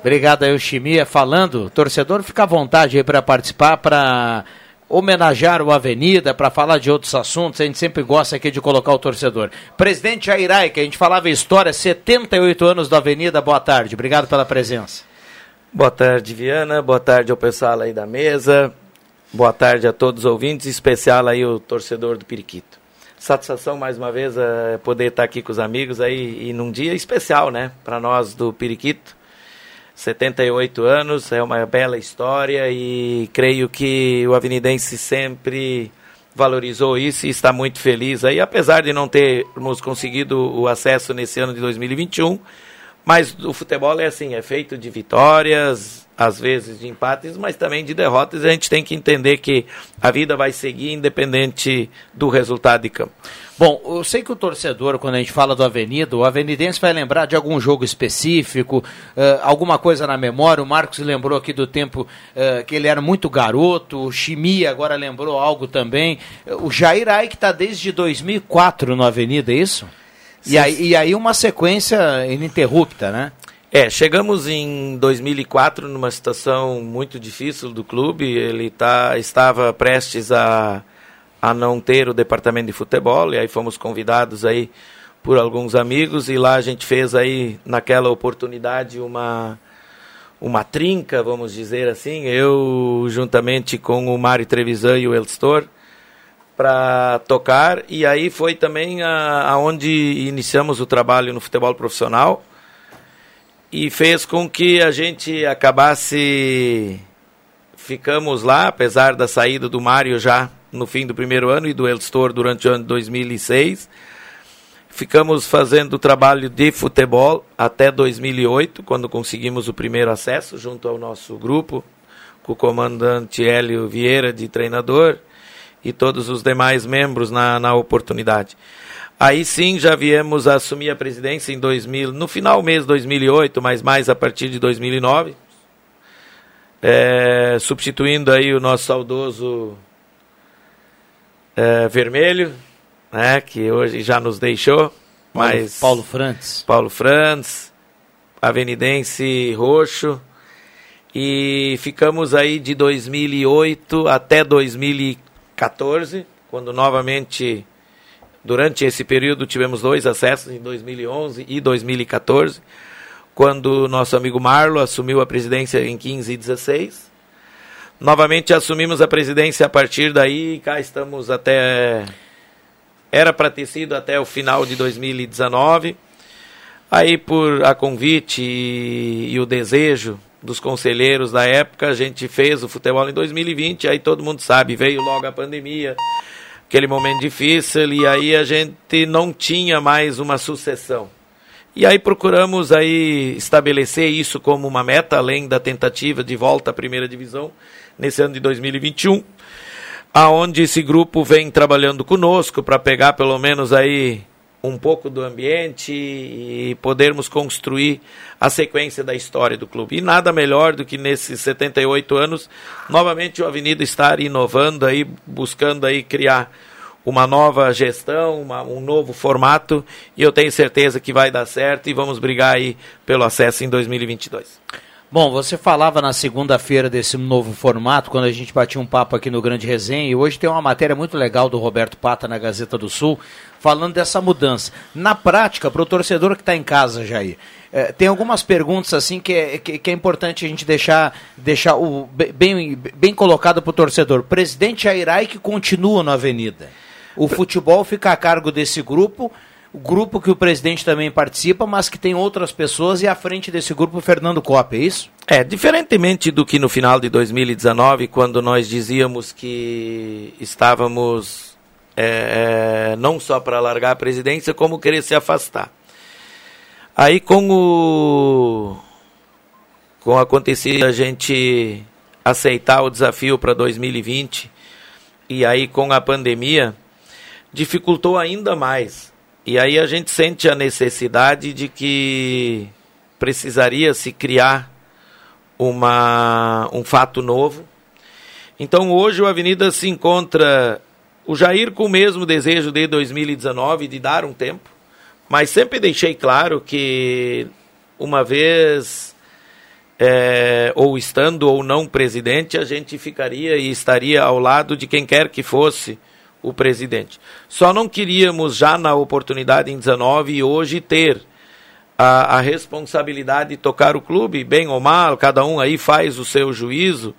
Obrigado aí, o Chimia, falando. Torcedor, fica à vontade aí para participar, para homenagear o Avenida, para falar de outros assuntos. A gente sempre gosta aqui de colocar o torcedor. Presidente Jairai, que a gente falava história, 78 anos do Avenida, boa tarde. Obrigado pela presença. Boa tarde, Viana. Boa tarde ao pessoal aí da mesa. Boa tarde a todos os ouvintes, em especial aí o torcedor do Periquito. Satisfação mais uma vez é poder estar aqui com os amigos aí e num dia especial, né, para nós do Periquito. 78 anos, é uma bela história e creio que o Avenidense sempre valorizou isso e está muito feliz aí, apesar de não termos conseguido o acesso nesse ano de 2021, mas o futebol é assim, é feito de vitórias, às vezes de empates, mas também de derrotas. A gente tem que entender que a vida vai seguir independente do resultado de campo. Bom, eu sei que o torcedor, quando a gente fala do Avenida, o Avenidense vai lembrar de algum jogo específico, uh, alguma coisa na memória. O Marcos lembrou aqui do tempo uh, que ele era muito garoto, o Chimia agora lembrou algo também. O Jair Ai, que está desde 2004 no Avenida, é isso? E aí, e aí uma sequência ininterrupta, né? É, chegamos em 2004 numa situação muito difícil do clube. Ele tá, estava prestes a a não ter o departamento de futebol, e aí fomos convidados aí por alguns amigos, e lá a gente fez aí, naquela oportunidade, uma, uma trinca, vamos dizer assim, eu juntamente com o Mário Trevisan e o Elstor, para tocar, e aí foi também aonde iniciamos o trabalho no futebol profissional, e fez com que a gente acabasse ficamos lá, apesar da saída do Mário já no fim do primeiro ano e do Elstor durante o ano de 2006. Ficamos fazendo o trabalho de futebol até 2008, quando conseguimos o primeiro acesso junto ao nosso grupo, com o comandante Hélio Vieira de treinador e todos os demais membros na, na oportunidade. Aí sim já viemos a assumir a presidência em 2000, no final mês de 2008, mas mais a partir de 2009, é, substituindo aí o nosso saudoso é, Vermelho, né, que hoje já nos deixou. Paulo, mas Paulo Frantz. Paulo Frantz, Avenidense Roxo. E ficamos aí de 2008 até 2014, quando novamente, durante esse período, tivemos dois acessos em 2011 e 2014, quando nosso amigo Marlo assumiu a presidência em 15 e 16 Novamente assumimos a presidência a partir daí e cá estamos até. Era para ter sido até o final de 2019. Aí, por a convite e, e, o desejo dos conselheiros da época, a gente fez o futebol em 2020. Aí todo mundo sabe, veio logo a pandemia, aquele momento difícil, e aí a gente não tinha mais uma sucessão. E aí procuramos aí estabelecer isso como uma meta, além da tentativa de volta à primeira divisão nesse ano de 2021, aonde esse grupo vem trabalhando conosco para pegar pelo menos aí um pouco do ambiente e podermos construir a sequência da história do clube. E nada melhor do que nesses 78 anos, novamente o Avenida estar inovando aí, buscando aí criar uma nova gestão, uma, um novo formato, e eu tenho certeza que vai dar certo e vamos brigar aí pelo acesso em 2022. Bom, você falava na segunda-feira desse novo formato, quando a gente batia um papo aqui no Grande Resenha, e hoje tem uma matéria muito legal do Roberto Pata na Gazeta do Sul, falando dessa mudança. Na prática, para o torcedor que está em casa, Jair, é, tem algumas perguntas assim que é, que, que, é importante a gente deixar, deixar o, bem, bem colocado para o torcedor. Presidente Jair que continua na Avenida. O futebol fica a cargo desse grupo o grupo que o presidente também participa, mas que tem outras pessoas e à frente desse grupo Fernando Copa, é isso? É, diferentemente do que no final de 2019, quando nós dizíamos que estávamos é, é, não só para largar a presidência, como querer se afastar. Aí com o com o acontecido a gente aceitar o desafio para 2020 e aí com a pandemia dificultou ainda mais e aí a gente sente a necessidade de que precisaria se criar uma, um fato novo. Então hoje o Avenida se encontra o Jair com o mesmo desejo de 2019 de dar um tempo, mas sempre deixei claro que uma vez é, ou estando ou não presidente, a gente ficaria e estaria ao lado de quem quer que fosse o presidente. Só não queríamos já na oportunidade em 19 e hoje ter a, a, responsabilidade de tocar o clube, bem ou mal, cada um aí faz o seu juízo,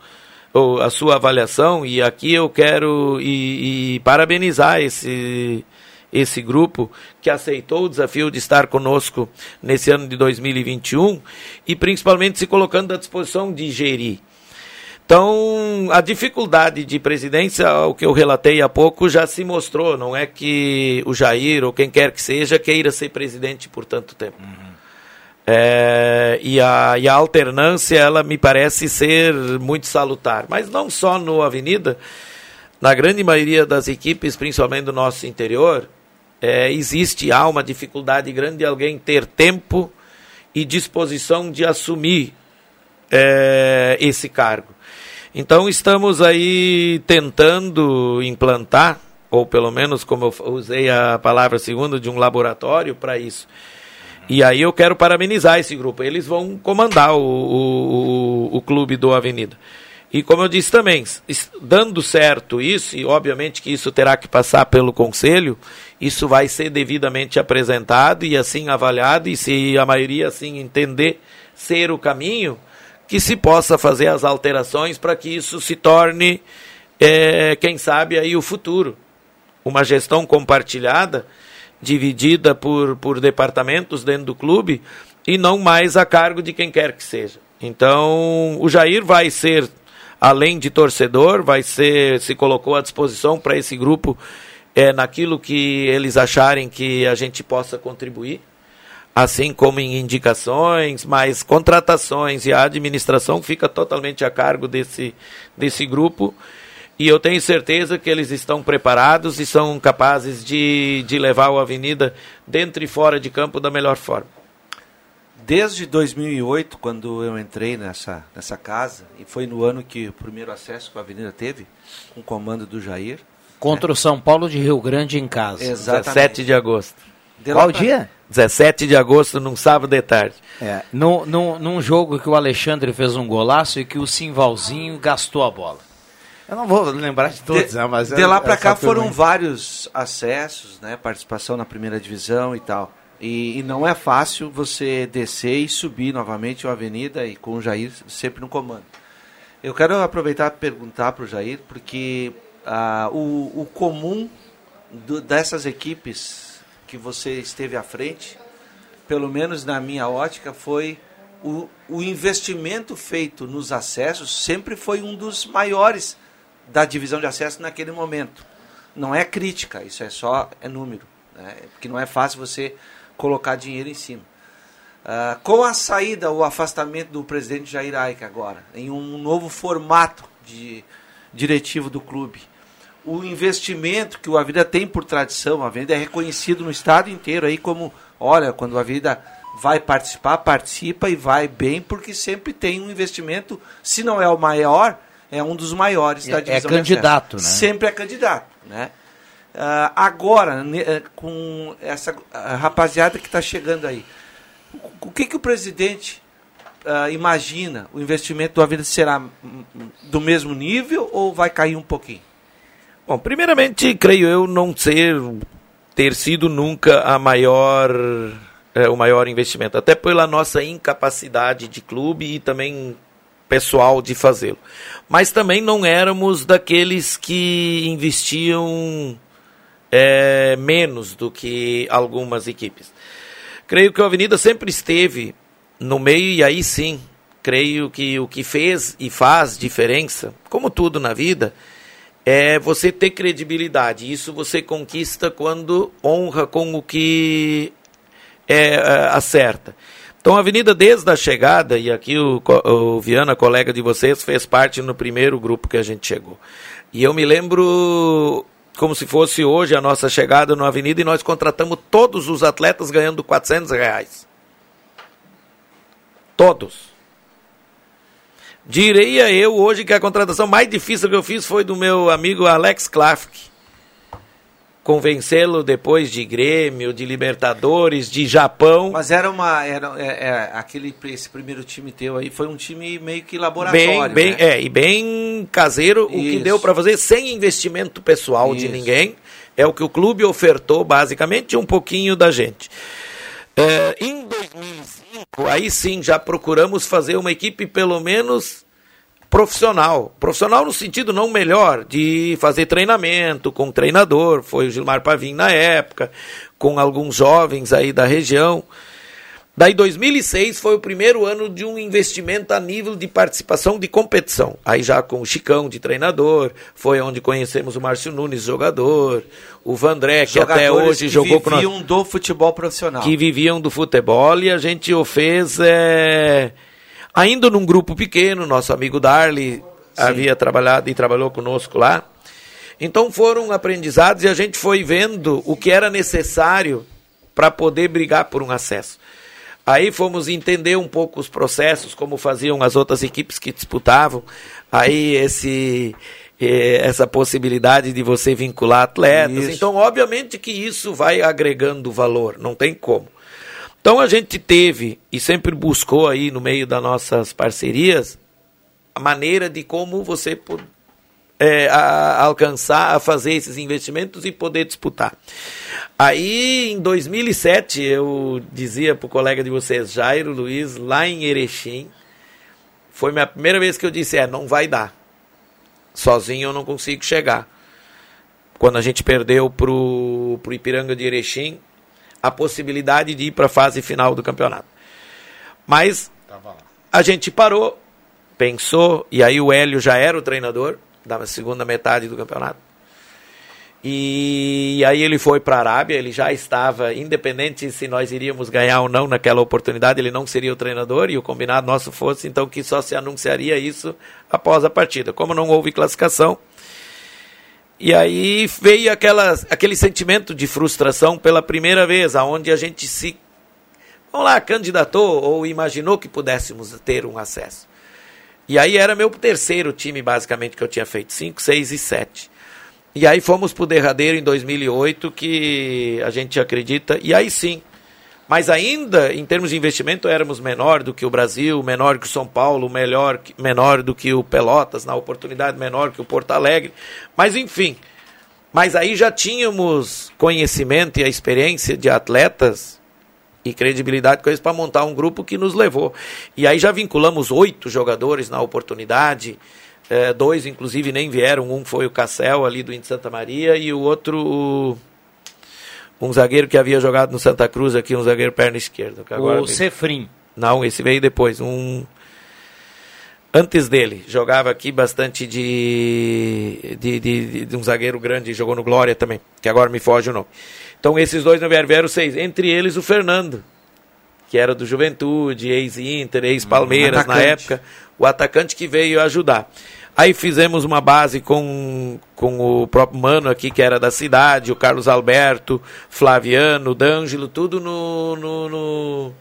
ou a sua avaliação, e aqui eu quero e, e parabenizar esse, esse grupo que aceitou o desafio de estar conosco nesse ano de 2021 e principalmente se colocando à disposição de gerir. Então, a dificuldade de presidência, o que eu relatei há pouco, já se mostrou. Não é que o Jair ou quem quer que seja queira ser presidente por tanto tempo. Uhum. É, e, a, e a alternância, ela me parece ser muito salutar. Mas não só no Avenida, na grande maioria das equipes, principalmente do nosso interior, é, existe, há uma dificuldade grande de alguém ter tempo e disposição de assumir é, esse cargo. Então estamos aí tentando implantar, ou pelo menos como eu usei a palavra segunda, de um laboratório para isso. E aí eu quero parabenizar esse grupo. Eles vão comandar o, o, o clube do Avenida. E como eu disse também, dando certo isso, e obviamente que isso terá que passar pelo conselho, isso vai ser devidamente apresentado e assim avaliado, e se a maioria assim entender ser o caminho, que se possa fazer as alterações para que isso se torne, é, quem sabe, aí o futuro. Uma gestão compartilhada, dividida por, por departamentos dentro do clube e não mais a cargo de quem quer que seja. Então, o Jair vai ser, além de torcedor, vai ser, se colocou à disposição para esse grupo é, naquilo que eles acharem que a gente possa contribuir assim como em indicações, mas contratações e a administração fica totalmente a cargo desse, desse grupo. E eu tenho certeza que eles estão preparados e são capazes de, de levar o Avenida dentro e fora de campo da melhor forma. Desde 2008, quando eu entrei nessa, nessa casa, e foi no ano que o primeiro acesso que a Avenida teve, com o comando do Jair. Contra né? o São Paulo de Rio Grande em casa. Exatamente. 17 de agosto. De Qual pra... dia? 17 de agosto, num sábado de tarde. É, no, no, num jogo que o Alexandre fez um golaço e que o Simvalzinho gastou a bola. Eu não vou lembrar de todos, de, né, mas... De lá para cá foram vários acessos, né, participação na primeira divisão e tal. E, e, não é fácil você descer e subir novamente a avenida e com o Jair sempre no comando. Eu quero aproveitar e perguntar para o Jair, porque ah, o, o comum do, dessas equipes que você esteve à frente, pelo menos na minha ótica, foi o, o investimento feito nos acessos sempre foi um dos maiores da divisão de acesso naquele momento. Não é crítica, isso é só é número, né? porque não é fácil você colocar dinheiro em cima. Uh, com a saída, o afastamento do presidente Jair Aika agora, em um novo formato de diretivo do clube, o investimento que o Avenida tem por tradição. A Avenida é reconhecido no estado inteiro aí como, olha, quando a Avenida vai participar, participa e vai bem, porque sempre tem um investimento, se não é o maior, é um dos maiores É- da é divisão. candidato, de né? Sempre é candidato, né? Ah, agora, eh, com essa rapaziada que está chegando aí, o- que, que o presidente ah, imagina? O investimento do Avenida será do mesmo nível ou vai cair um pouquinho? Bom, primeiramente, creio eu não ser ter sido nunca a maior é, o maior investimento, até pela nossa incapacidade de clube e também pessoal de fazê-lo. Mas também não éramos daqueles que investiam é, menos do que algumas equipes. Creio que a Avenida sempre esteve no meio e aí sim, creio que o que fez e faz diferença, como tudo na vida, é você ter credibilidade. Isso você conquista quando honra com o que é, é, acerta. Então, a Avenida, desde a chegada, e aqui o, o Viana, colega de vocês, fez parte no primeiro grupo que a gente chegou. E eu me lembro como se fosse hoje a nossa chegada na Avenida e nós contratamos todos os atletas ganhando 400 reais. Todos. Diria eu hoje que a contratação mais difícil que eu fiz foi do meu amigo Alex Klafk. Convencê-lo depois de Grêmio, de Libertadores, de Japão. Mas era uma. Era, é, é, aquele, esse primeiro time teu aí foi um time meio que laboratório. Bem, bem, né? é, e bem caseiro, o que Isso. deu para fazer sem investimento pessoal de Isso. ninguém. É o que o clube ofertou, basicamente, um pouquinho da gente. É, em 2005, aí sim, já procuramos fazer uma equipe pelo menos profissional. Profissional no sentido não melhor, de fazer treinamento com treinador, foi o Gilmar Pavim na época, com alguns jovens aí da região. Daí 2006 foi o primeiro ano de um investimento a nível de participação de competição. Aí já com o Chicão de treinador, foi onde conhecemos o Márcio Nunes, jogador, o Vandré, que até Jogadores hoje que jogou com nós viviam do futebol profissional. que viviam do futebol e a gente o fez é, ainda num grupo pequeno, nosso amigo Darley havia trabalhado e trabalhou conosco lá. Então foram aprendizados e a gente foi vendo o que era necessário para poder brigar por um acesso. Aí fomos entender um pouco os processos, como faziam as outras equipes que disputavam. Aí esse eh, essa possibilidade de você vincular atletas. Isso. Então, obviamente que isso vai agregando valor, não tem como. Então a gente teve e sempre buscou aí no meio das nossas parcerias a maneira de como você é, a- alcançar a fazer esses investimentos e poder disputar. Aí, em 2007, eu dizia para o colega de vocês, Jairo Luiz, lá em Erechim, foi minha primeira vez que eu disse, é, não vai dar. Sozinho eu não consigo chegar. Quando a gente perdeu pro, pro Ipiranga de Erechim, a possibilidade de ir para a fase final do campeonato. Mas a gente parou, pensou, e aí o Hélio já era o treinador da segunda metade do campeonato. E aí ele foi para a Arábia, ele já estava, independente se nós iríamos ganhar ou não naquela oportunidade, ele não seria o treinador e o combinado nosso fosse então que só se anunciaria isso após a partida. Como não houve classificação, e aí veio aquela, aquele sentimento de frustração pela primeira vez, aonde a gente se, vamos lá, candidatou ou imaginou que pudéssemos ter um acesso. E aí era meu terceiro time, basicamente, que eu tinha feito, 5, 6 e 7. E aí fomos pro derradeiro em 2008, que a gente acredita, e aí sim. Mas ainda, em termos de investimento, éramos menor do que o Brasil, menor que o São Paulo, melhor, menor do que o Pelotas, na oportunidade menor que o Porto Alegre. Mas enfim, mas aí já tínhamos conhecimento e a experiência de atletas e credibilidade com eles para montar um grupo que nos levou. E aí já vinculamos oito jogadores na oportunidade, eh, dois inclusive nem vieram, um foi o Cassel ali do Índio Santa Maria e o outro um zagueiro que havia jogado no Santa Cruz aqui, um zagueiro perna esquerda. que agora O Cefrim. Não, esse veio depois, um antes dele, jogava aqui bastante de, de, de, de- de um zagueiro grande, jogou no Glória também, que agora me foge o nome. Então esses dois não vieram, vieram seis, entre eles o Fernando, que era do Juventude, ex-Inter, ex-Palmeiras na época, o atacante que veio ajudar. Aí fizemos uma base com, com o próprio Mano aqui, que era da cidade, o Carlos Alberto, Flaviano, D'Angelo, tudo no, no, no,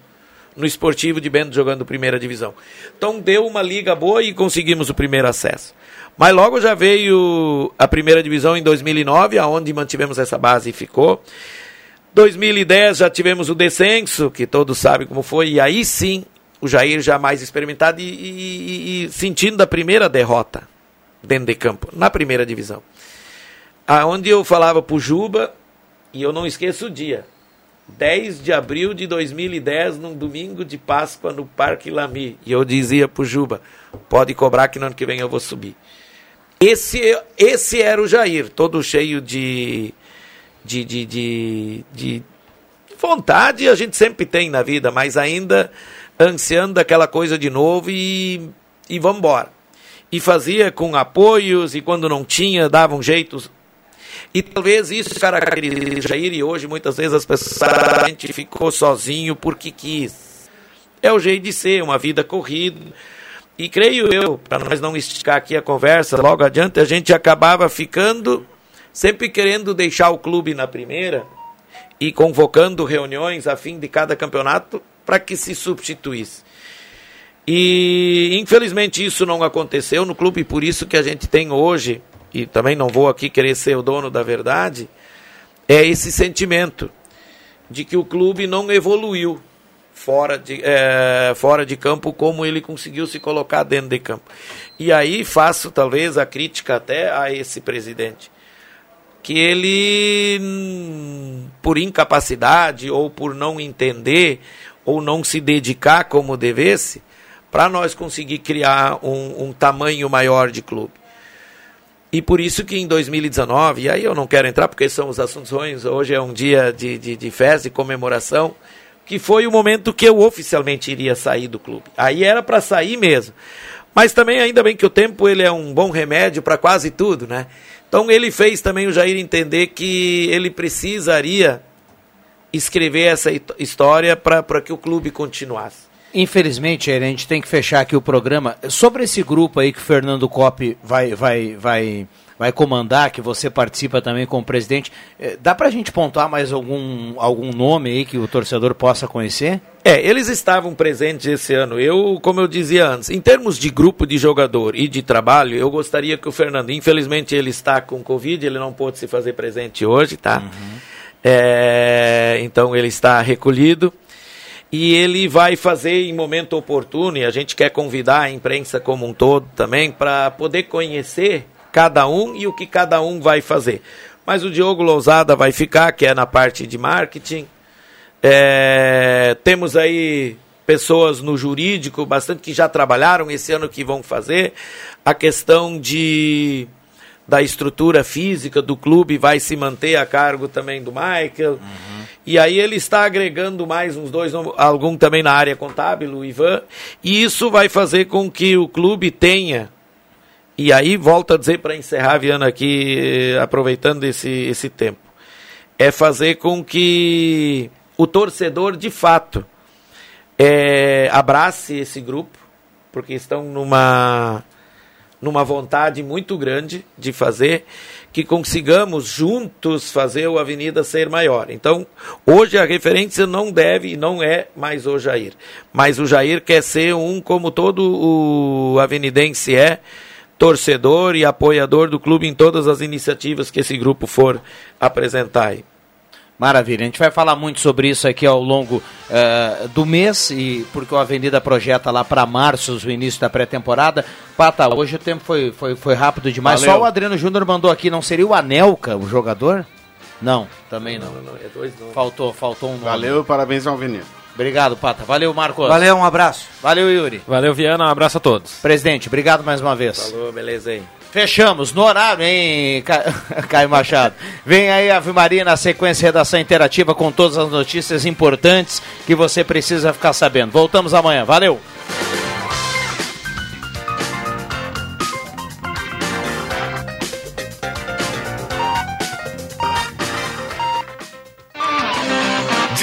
no esportivo de Bento jogando primeira divisão. Então deu uma liga boa e conseguimos o primeiro acesso. Mas logo já veio a primeira divisão em 2009, aonde mantivemos essa base e ficou. 2010 já tivemos o descenso, que todos sabem como foi, e aí sim o Jair já mais experimentado e, e, e, sentindo a primeira derrota dentro de campo, na primeira divisão. Aonde eu falava pro Juba, e eu não esqueço o dia, 10 de abril de 2010, num domingo de Páscoa no Parque Lami. E eu dizia pro Juba, pode cobrar que no ano que vem eu vou subir. Esse, esse era o Jair, todo cheio de, de, de, de, de vontade, a gente sempre tem na vida, mas ainda ansiando aquela coisa de novo e, e vamos embora. E fazia com apoios e quando não tinha, dava um jeito. E talvez isso caracteriza Jair e hoje muitas vezes as pessoas a gente ficou sozinho porque quis. É o jeito de ser, uma vida corrida. E creio eu, para nós não esticar aqui a conversa, logo adiante a gente acabava ficando sempre querendo deixar o clube na primeira e convocando reuniões a fim de cada campeonato para que se substituísse. E infelizmente isso não aconteceu no clube, por isso que a gente tem hoje, e também não vou aqui querer ser o dono da verdade, é esse sentimento de que o clube não evoluiu fora de, é, fora de campo como ele conseguiu se colocar dentro de campo. E aí faço talvez a crítica até a esse presidente que ele, por incapacidade ou por não entender ou não se dedicar como devesse, para nós conseguir criar um, um, tamanho maior de clube. E por isso que em 2019, e aí eu não quero entrar porque são os assuntos ruins, hoje é um dia de, de, de festa e comemoração, que foi o momento que eu oficialmente iria sair do clube. Aí era para sair mesmo. Mas também, ainda bem que o tempo ele é um bom remédio para quase tudo, né? Então ele fez também o Jair entender que ele precisaria escrever essa história para que o clube continuasse. Infelizmente, a gente tem que fechar aqui o programa. Sobre esse grupo aí que o Fernando Cop vai, vai, vai, vai comandar, que você participa também como presidente, eh, dá para a gente pontuar mais algum, algum nome aí que o torcedor possa conhecer? É, eles estavam presentes esse ano. Eu, como eu dizia antes, em termos de grupo de jogador e de trabalho, eu gostaria que o Fernando, infelizmente ele está com Covid, ele não pôde se fazer presente hoje, tá? Uhum. É, então ele está recolhido e ele vai fazer em momento oportuno, e a gente quer convidar a imprensa como um todo também para poder conhecer cada um e o que cada um vai fazer. Mas o Diogo Lousada vai ficar, que é na parte de marketing. É, temos aí pessoas no jurídico, bastante que já trabalharam esse ano que vão fazer. A questão de da estrutura física do clube vai se manter a cargo também do Michael. Uhum. E aí ele está agregando mais uns dois, algum também na área contábil, o Ivan. E isso vai fazer com que o clube tenha. E aí, volto a dizer para encerrar, Viana, aqui, aproveitando esse, esse tempo. É fazer com que o torcedor, de fato, é, abrace esse grupo, porque estão numa numa vontade muito grande de fazer, que consigamos juntos fazer o Avenida ser maior. Então, hoje a referência não deve e não é mais o Jair. Mas o Jair quer ser um, como todo o avenidense é, torcedor e apoiador do clube em todas as iniciativas que esse grupo for apresentar. Maravilha, a gente vai falar muito sobre isso aqui ao longo uh, do mês, e porque o Avenida projeta lá para março o início da pré-temporada. Pata, hoje o tempo foi, foi, foi rápido demais. Valeu. Só o Adriano Júnior mandou aqui, não seria o Anelka o jogador? Não, também não. não, não, não é. Faltou, faltou um nome. Valeu, parabéns ao Avenida. Obrigado, Pata. Valeu, Marcos. Valeu, um abraço. Valeu, Yuri. Valeu, Viana. Um abraço a todos. Presidente, obrigado mais uma vez. Falou, beleza aí. Fechamos no horário, hein, Caio Machado? Vem aí a Maria na sequência redação interativa com todas as notícias importantes que você precisa ficar sabendo. Voltamos amanhã. Valeu!